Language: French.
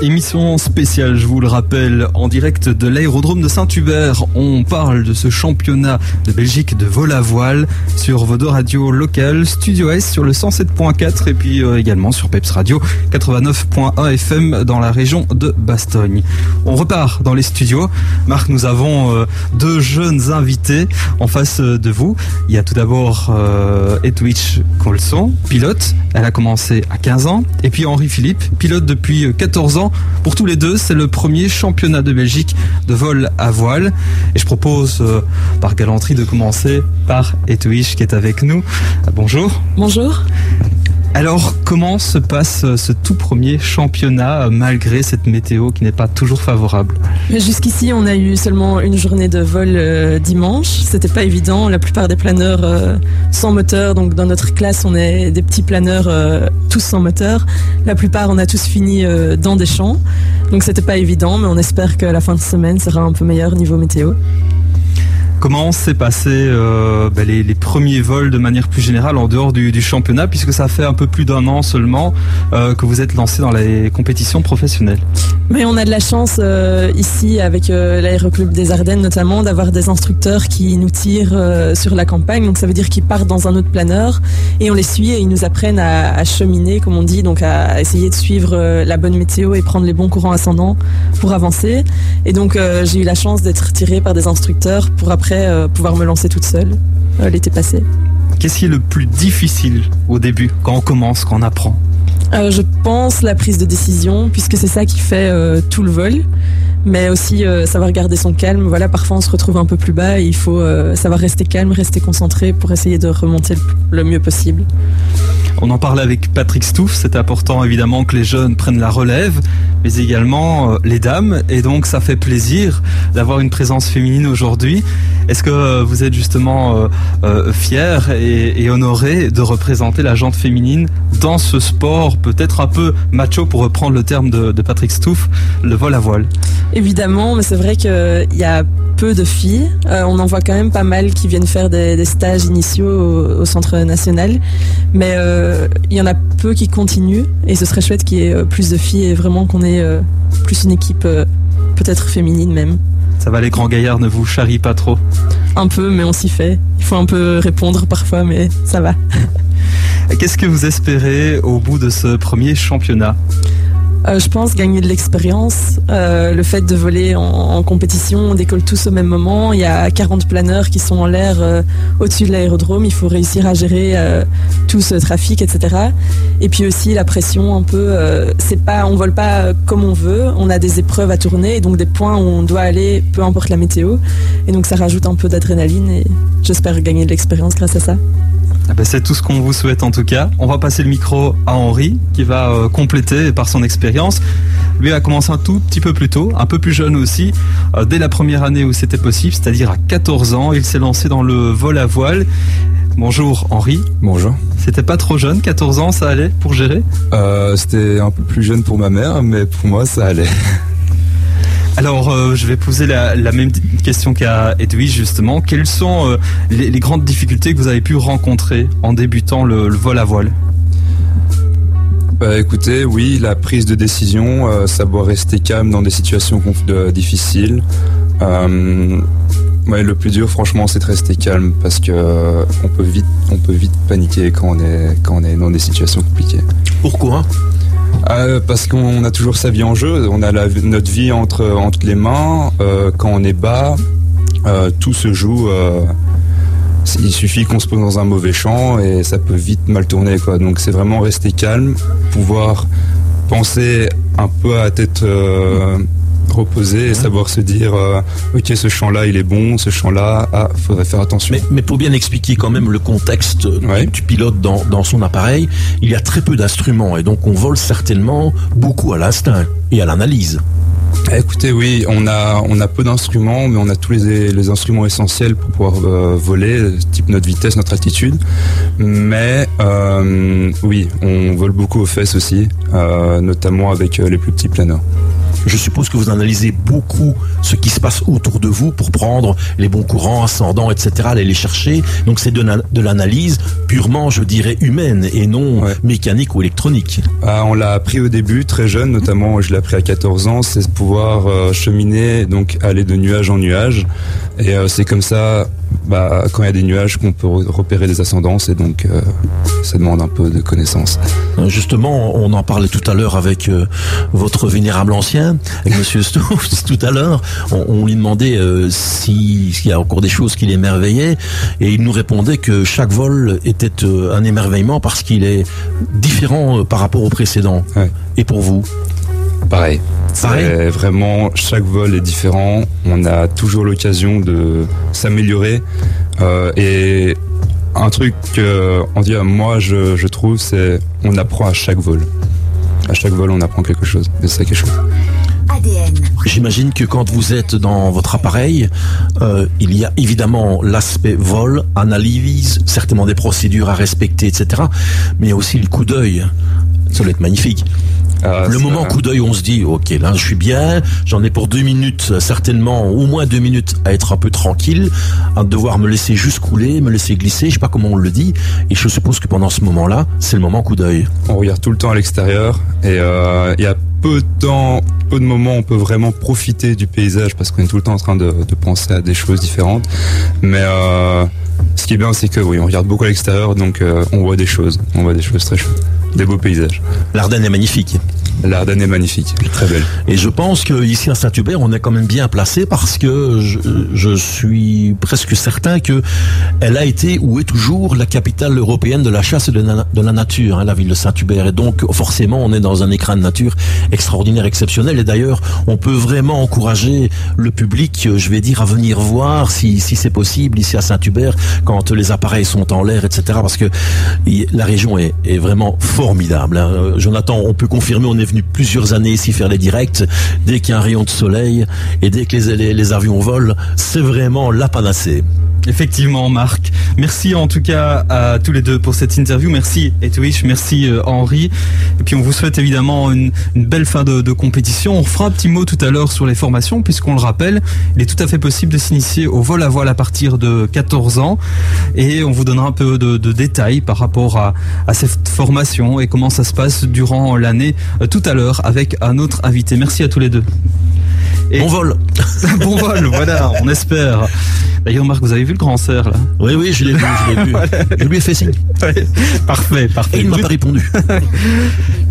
Émission spéciale, je vous le rappelle, en direct de l'aérodrome de Saint-Hubert. On parle de ce championnat de Belgique de vol à voile sur vos deux radios locales, Studio S sur le 107.4 et puis euh, également sur Peps Radio 89.1 FM dans la région de Bastogne. On repart dans les studios. Marc, nous avons euh, deux jeunes invités en face de vous. Il y a tout d'abord euh, Edwidge Colson, pilote. Elle a commencé à 15 ans. Et puis Henri Philippe, pilote depuis 14 ans pour tous les deux, c'est le premier championnat de Belgique de vol à voile. Et je propose, euh, par galanterie, de commencer par Etouish qui est avec nous. Bonjour. Bonjour. Alors, comment se passe euh, ce tout premier championnat euh, malgré cette météo qui n'est pas toujours favorable Jusqu'ici, on a eu seulement une journée de vol euh, dimanche. C'était pas évident. La plupart des planeurs sans moteur, donc dans notre classe, on est des petits planeurs tous sans moteur. La plupart, on a tous fini dans des champs. Donc c'était pas évident, mais on espère que la fin de semaine sera un peu meilleure niveau météo. Comment s'est passé euh, ben, les, premiers vols de manière plus générale en dehors du, championnat, puisque ça fait un peu plus d'un an seulement euh, que vous êtes lancé dans les compétitions professionnelles? Mais on a de la chance euh, ici avec l'aéroclub des Ardennes notamment d'avoir des instructeurs qui nous tirent sur la campagne. Donc ça veut dire qu'ils partent dans un autre planeur et on les suit et ils nous apprennent à, à cheminer, comme on dit, donc à essayer de suivre la bonne météo et prendre les bons courants ascendants pour avancer. Et donc j'ai eu la chance d'être tiré par des instructeurs pour après euh, pouvoir me lancer toute seule euh, l'été passé. Qu'est-ce qui est le plus difficile au début, quand on commence, quand on apprend euh, Je pense la prise de décision, puisque c'est ça qui fait tout le vol mais aussi savoir garder son calme. Voilà, parfois on se retrouve un peu plus bas et il faut savoir rester calme, rester concentré pour essayer de remonter le mieux possible. On en parlait avec Patrick Stouff, c'est important évidemment que les jeunes prennent la relève, mais également euh, les dames, et donc ça fait plaisir d'avoir une présence féminine aujourd'hui. Est-ce que euh, vous êtes justement euh, fier et, honoré de représenter la jante féminine dans ce sport peut-être un peu macho pour reprendre le terme de, Patrick Stouff, le vol à voile? Évidemment, mais c'est vrai qu'il y a peu de filles. on en voit quand même pas mal qui viennent faire des, stages initiaux au, centre national, il y en a peu qui continuent et ce serait chouette qu'il y ait euh, plus de filles et vraiment qu'on ait euh, plus une équipe euh, peut-être féminine même. Ça va, les grands gaillards ne vous charrient pas trop Un peu, mais on s'y fait. Il faut un peu répondre parfois, mais ça va. Qu'est-ce que vous espérez au bout de ce premier championnat? Euh, je pense gagner de l'expérience, euh, le fait de voler en, compétition, on décolle tous au même moment, il y a 40 planeurs qui sont en l'air euh, au-dessus de l'aérodrome, il faut réussir à gérer tout ce trafic, etc. Et puis aussi la pression un peu, c'est pas, on vole pas comme on veut, on a des épreuves à tourner et donc des points où on doit aller, peu importe la météo. Et donc ça rajoute un peu d'adrénaline et j'espère gagner de l'expérience grâce à ça. Ah bah, c'est tout ce qu'on vous souhaite en tout cas. On va passer le micro à Henri qui va euh, compléter par son expérience. Lui a commencé un tout petit peu plus tôt, un peu plus jeune aussi, euh, dès la première année où c'était possible, c'est-à-dire à 14 ans. Il s'est lancé dans le vol à voile. Bonjour Henri. Bonjour. C'était pas trop jeune, 14 ans, ça allait pour gérer? Euh, C'était un peu plus jeune pour ma mère, mais pour moi ça allait. Alors, euh, je vais poser la, même question qu'à Edwige, justement. Quelles sont euh, les, grandes difficultés que vous avez pu rencontrer en débutant le, vol à voile? Bah, écoutez, oui, la prise de décision, euh, savoir rester calme dans des situations difficiles. le plus dur, franchement, c'est de rester calme parce que on peut vite, on peut vite paniquer quand on est, quand on est dans des situations compliquées. Pourquoi? Euh, parce qu'on a toujours sa vie en jeu, on a notre vie entre, entre les mains. Euh, quand on est bas, euh, tout se joue. il suffit qu'on se pose dans un mauvais champ et ça peut vite mal tourner. Donc c'est vraiment rester calme, pouvoir penser un peu à tête reposer et savoir se dire euh, ok ce champ là il est bon ce champ là ah faudrait faire attention mais, pour bien expliquer quand même le contexte du pilote dans, dans son appareil il y a très peu d'instruments et donc on vole certainement beaucoup à l'instinct et à l'analyse Écoutez, oui, on a, on a peu d'instruments, mais on a tous les, les instruments essentiels pour pouvoir euh, voler, type notre vitesse, notre altitude. Mais euh, oui, on vole beaucoup aux fesses aussi, notamment avec les plus petits planeurs. Je suppose que vous analysez beaucoup ce qui se passe autour de vous pour prendre les bons courants, ascendants, etc., aller les chercher. Donc c'est de, de l'analyse purement, je dirais, humaine et non mécanique ou électronique. Ah, on l'a appris au début, très jeune, notamment je l'ai appris à 14 ans, c'est de pouvoir euh, cheminer, donc aller de nuage en nuage. Et euh, c'est comme ça, bah, quand il y a des nuages, qu'on peut repérer des ascendances et donc euh, ça demande un peu de connaissances. Justement, on en parlait tout à l'heure avec votre vénérable ancien, avec Monsieur Stouff, tout à l'heure. On, lui demandait s'il y a encore des choses qui l'émerveillaient et il nous répondait que chaque vol était un émerveillement parce qu'il est différent par rapport au précédent. Et pour vous? Pareil. Vraiment, chaque vol est différent. On a toujours l'occasion de s'améliorer. Euh, et un truc que, on dit, moi, je, trouve, c'est on apprend à chaque vol. À chaque vol, on apprend quelque chose. Et c'est quelque chose. ADN. J'imagine que quand vous êtes dans votre appareil, euh, il y a évidemment l'aspect vol, analyse, certainement des procédures à respecter, etc. Mais il y a aussi le coup d'œil. Ça doit être magnifique. Ah, le moment coup d'œil, on se dit, ok, là, je suis bien, j'en ai pour deux minutes, certainement, au moins deux minutes, à être un peu tranquille, à devoir me laisser juste couler, me laisser glisser, je sais pas comment on le dit, et je suppose que pendant ce moment-là, c'est le moment coup d'œil. On regarde tout le temps à l'extérieur, et euh, il y a peu de temps, peu de moments, on peut vraiment profiter du paysage parce qu'on est tout le temps en train de, penser à des choses différentes. Mais euh, ce qui est bien, c'est que oui, on regarde beaucoup à l'extérieur, donc euh, on voit des choses, on voit des choses très chouettes des beaux paysages. L'Ardenne est magnifique. L'Ardenne est magnifique, très belle. Et je pense qu'ici à Saint-Hubert, on est quand même bien placé parce que je, suis presque certain que elle a été ou est toujours la capitale européenne de la chasse et de la, nature, hein, la ville de Saint-Hubert. Et donc forcément, on est dans un écran de nature extraordinaire, exceptionnel. Et d'ailleurs, on peut vraiment encourager le public, je vais dire, à venir voir si, si c'est possible ici à Saint-Hubert quand les appareils sont en l'air, etc. Parce que la région est, est vraiment formidable. Hein. Euh, Jonathan, on peut confirmer, on est venu plusieurs années ici faire les directs. Dès qu'il y a un rayon de soleil et dès que les, les, avions volent, c'est vraiment la panacée. Effectivement, Marc. Merci en tout cas à tous les deux pour cette interview. Merci Etwich, merci euh, Henri. Et puis on vous souhaite évidemment une, belle fin de, compétition. On fera un petit mot tout à l'heure sur les formations, puisqu'on le rappelle, il est tout à fait possible de s'initier au vol à voile à partir de 14 ans. Et on vous donnera un peu de, détails par rapport à, à cette formation et comment ça se passe durant l'année euh, tout à l'heure avec un autre invité. Merci à tous les deux. bon vol Bon vol, voilà, on espère. D'ailleurs, Marc, vous avez vu le grand cerf là? Oui, oui, je l'ai vu, je l'ai vu. Je lui ai fait signe. parfait, parfait. Et il m'a pas répondu.